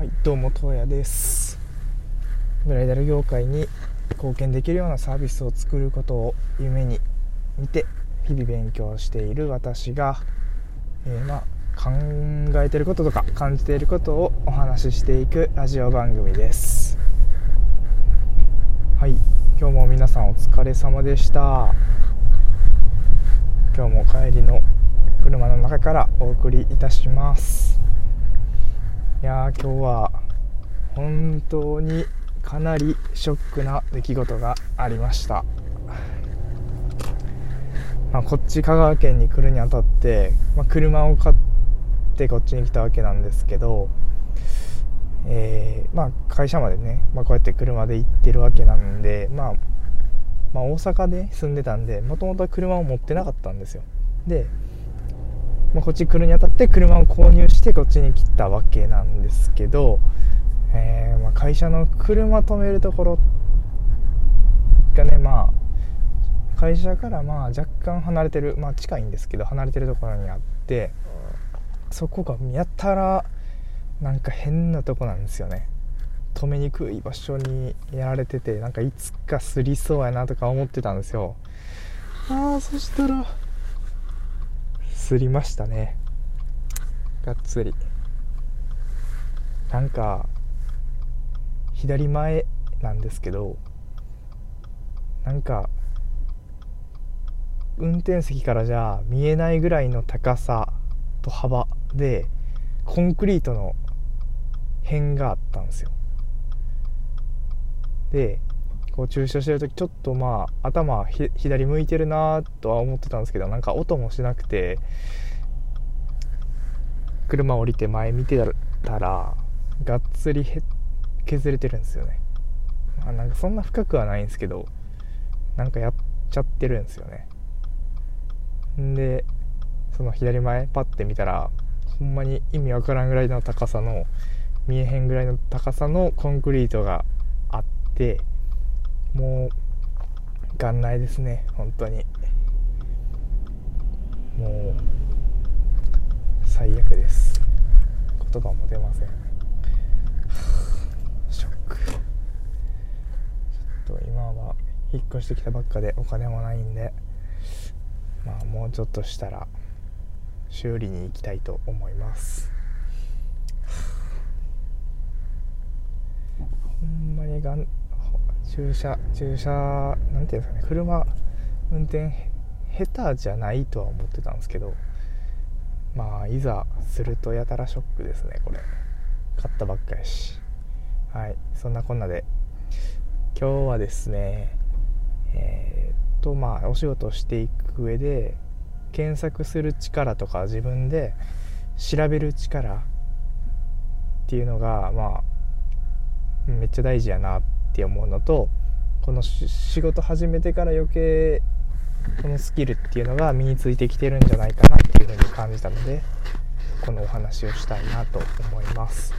はいどうも東野です。ブライダル業界に貢献できるようなサービスを作ることを夢に見て日々勉強している私が、えー、ま、考えてることとか感じていることをお話ししていくラジオ番組です。はい今日も皆さんお疲れ様でした。今日も帰りの車の中からお送りいたします。いや今日は本当にかなりショックな出来事がありました、まあ、こっち香川県に来るにあたって、まあ、車を買ってこっちに来たわけなんですけど、えー、まあ、会社までね、ま、こうやって車で行ってるわけなんで、まあ、ま、大阪で住んでたんでもともとは車を持ってなかったんですよ。でまあ、こっち来るにあたって車を購入してこっちに来たわけなんですけど、えー、まあ、会社の車止めるところがねまあ会社からまあ若干離れてるまあ近いんですけど離れてるところにあってそこがやたらなんか変なとこなんですよね。止めにくい場所にやられててなんかいつかすりそうやなとか思ってたんですよ。ああそしたらすりましたね。がっつり。なんか左前なんですけどなんか運転席からじゃ見えないぐらいの高さと幅でコンクリートの辺があったんですよ。でこう駐車してる時ちょっとまあ頭左向いてるなとは思ってたんですけどなんか音もしなくて車降りて前見てたらがっつり削れてるんですよね、まあ、なんかそんな深くはないんですけどなんかやっちゃってるんですよね。でその左前パッて見たらほんまに意味わからんぐらいの高さの見えへんぐらいの高さのコンクリートがあってもう元内ですね本当にもう最悪です言葉も出ませんショックちょっと今は引っ越してきたばっかでお金もないんでまあもうちょっとしたら修理に行きたいと思いますほんまにがん駐車駐車なんていうんですかね車運転下手じゃないとは思ってたんですけどまあいざするとやたらショックですねこれ。買ったばっかやし。はいそんなこんなで。今日はですねえー、っとまあお仕事していく上で検索する力とか自分で調べる力っていうのがまあめっちゃ大事やなってって思うのとこの仕事始めてから余計このスキルっていうのが身についてきてるんじゃないかなっていうふうに感じたのでこのお話をしたいなと思います。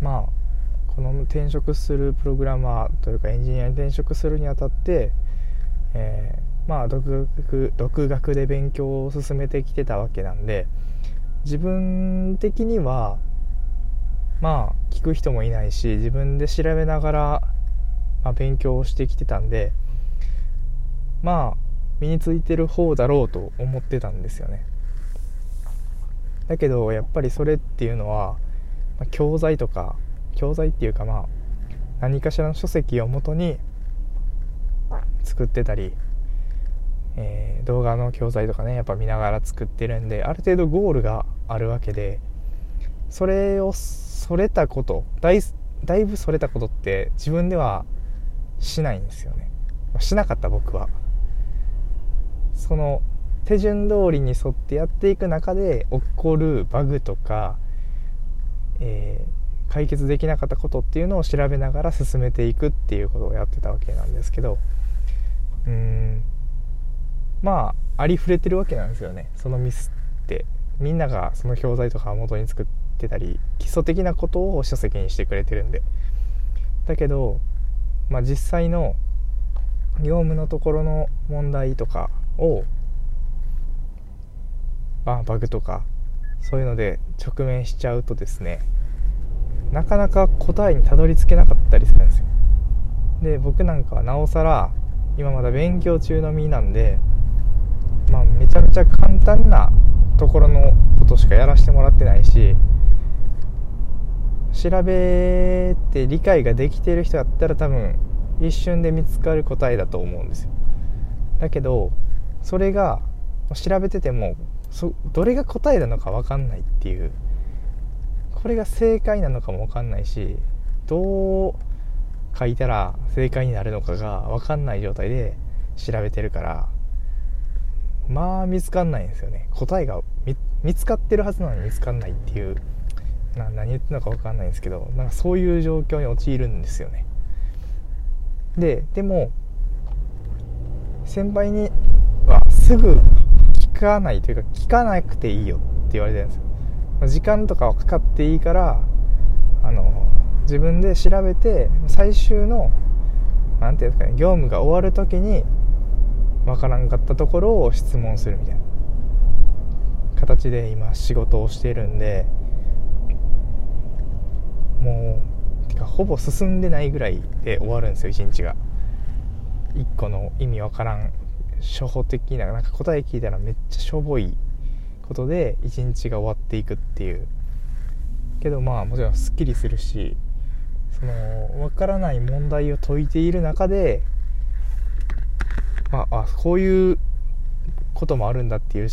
まあこの転職するプログラマーというかエンジニアに転職するにあたって、えー、まあ独学独学で勉強を進めてきてたわけなんで自分的にはまあ聞く人もいないし自分で調べながら、まあ、勉強をしてきてたんでまあ身についてる方だろうと思ってたんですよね。だけどやっぱりそれっていうのは、まあ、教材とか教材っていうかまあ何かしらの書籍をもとに作ってたり、えー、動画の教材とかねやっぱ見ながら作ってるんである程度ゴールがあるわけでそれをそれたことだいだいぶそれたことって自分ではしないんですよね。しなかった僕は。その手順通りに沿ってやっていく中で起こるバグとか、えー、解決できなかったことっていうのを調べながら進めていくっていうことをやってたわけなんですけどうんまあありふれてるわけなんですよね。そのミスって。みんながその教材とかを元に作ってたり基礎的なことを書籍にしてくれてるんで。だけど、まあ、実際の業務のところの問題とかを、まあ、バグとかそういうので直面しちゃうとですねなかなか答えにたどり着けなかったりするんですよ。で僕なんかはなおさら今まだ勉強中の身なんでまあめちゃめちゃ簡単なところのことしかやらせてもらってないし調べて理解ができている人だったら多分一瞬で見つかる答えだと思うんですよ。だけどそれが調べててもそどれが答えなのか分かんないっていうこれが正解なのかも分かんないしどう書いたら正解になるのかが分かんない状態で調べてるからまあ見つかんないんですよね。答えが見つかってるはずなのに見つかんないっていうな何言ってるのか分かんないんですけどなんかそういう状況に陥るんですよね。ででも先輩にはすぐ聞かないというか聞かなくていいよって言われてるんですよ。時間とかはかかっていいからあの自分で調べて最終の何て言うんですかね業務が終わる時に分からんかったところを質問するみたいな形で今仕事をしているんでもうてかほぼ進んでないぐらいで終わるんですよ一日が。1個の意味わからん初歩的ななんか答え聞いたらめっちゃしょぼいことで一日が終わっていくっていう。けどまあもちろんすっきりするしその分からない問題を解いている中で、まあ、あこういうこともあるんだっていう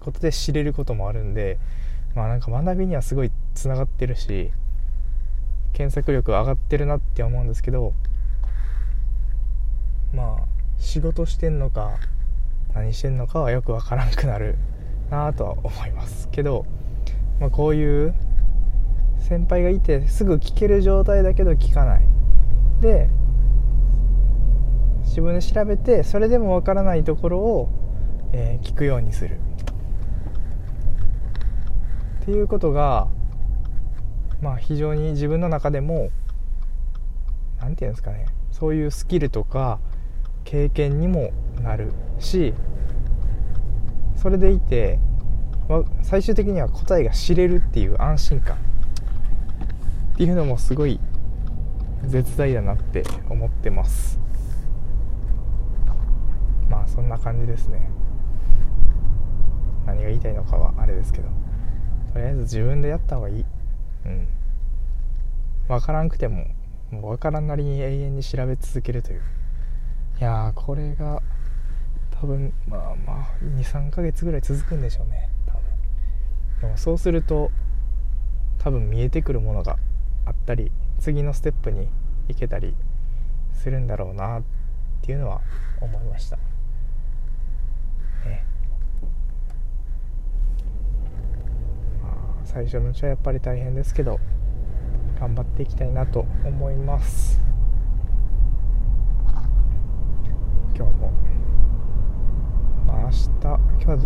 ことで知れることもあるんでまあなんか学びにはすごいつながってるし検索力上がってるなって思うんですけどまあ仕事してんのか何してんのかはよくわからんくなるなとは思いますけど、まあ、こういう先輩がいてすぐ聞ける状態だけど聞かない。で自分で調べてそれでもわからないところを、えー、聞くようにする。っていうことがまあ非常に自分の中でも何て言うんですかね。そういうスキルとか経験にもなるしそれでいて最終的には答えが知れるっていう安心感。っていうのもすごい絶大だなって思ってます。まあそんな感じですね。何が言いたいのかはあれですけど。とりあえず自分でやった方がいい。うん。分からんくてももう分からんなりに永遠に調べ続けるという。いやこれが多分まあまあ23ヶ月ぐらい続くんでしょうね。多分。でもそうすると多分見えてくるものがあったり次のステップに行けたりするんだろうなっていうのは思いましたねまあ最初のうちはやっぱり大変ですけど頑張っていきたいなと思います。今日も。まあ明日今日は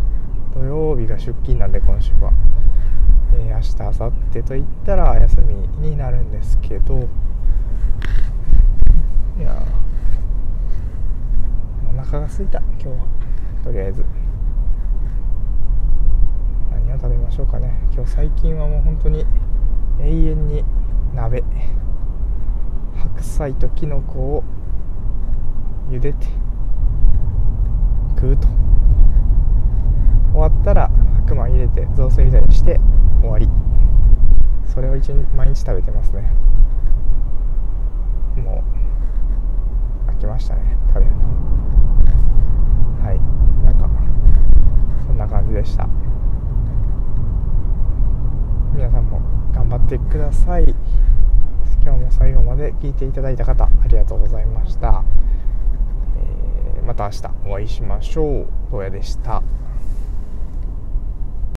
土曜日が出勤なんで今週は、えー、明日明後日といったら休みになるんですけど。いやお腹が空いた今日は。とりあえず何を食べましょうかね。今日最近はもう本当に永遠に鍋白菜ときのこを茹でて食うと。終わったら白米入れて雑炊みたいにして終わり。それを一日毎日食べてますね。もう飽きましたね食べるの。はいかそんな感じでした皆さんも頑張ってください今日も最後まで聞いていただいた方ありがとうございましたまた明日お会いしましょう。どうやでした。